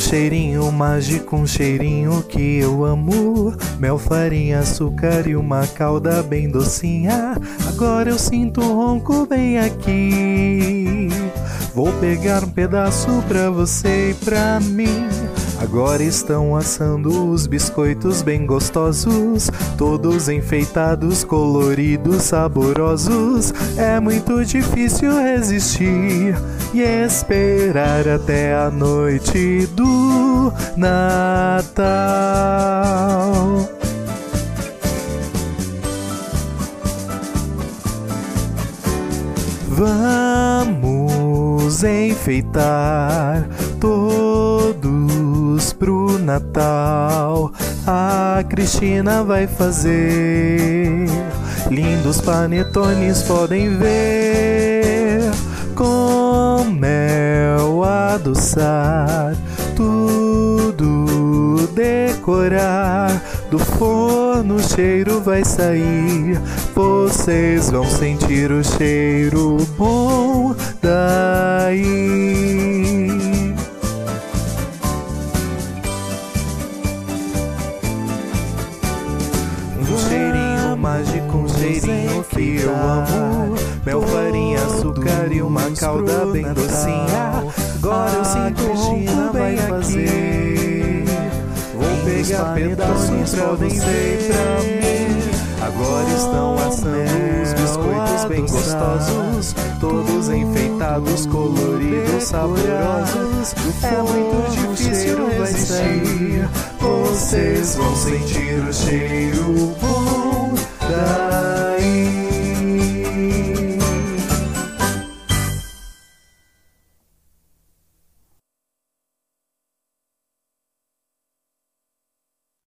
cheirinho mágico, um cheirinho que eu amo. Mel, farinha, açúcar e uma calda bem docinha. Agora eu sinto um ronco bem aqui. Vou pegar um pedaço pra você e pra mim. Agora estão assando os biscoitos bem gostosos, todos enfeitados, coloridos, saborosos. É muito difícil resistir e esperar até a noite do Natal. Vamos enfeitar todos pro Natal. A Cristina vai fazer lindos panetones, podem ver com mel adoçar tudo decorar. Do forno o cheiro vai sair, vocês vão sentir o cheiro bom daí. Mágico, um cheirinho que eu amo. Mel, farinha, açúcar e uma calda bem docinha. Agora eu sinto Cristina vai fazer. Vou pegar pedaços pra você e pra mim. Agora estão assando os biscoitos bem gostosos, todos enfeitados, coloridos, saborosos. É muito difícil resistir. Vocês vão sentir o cheiro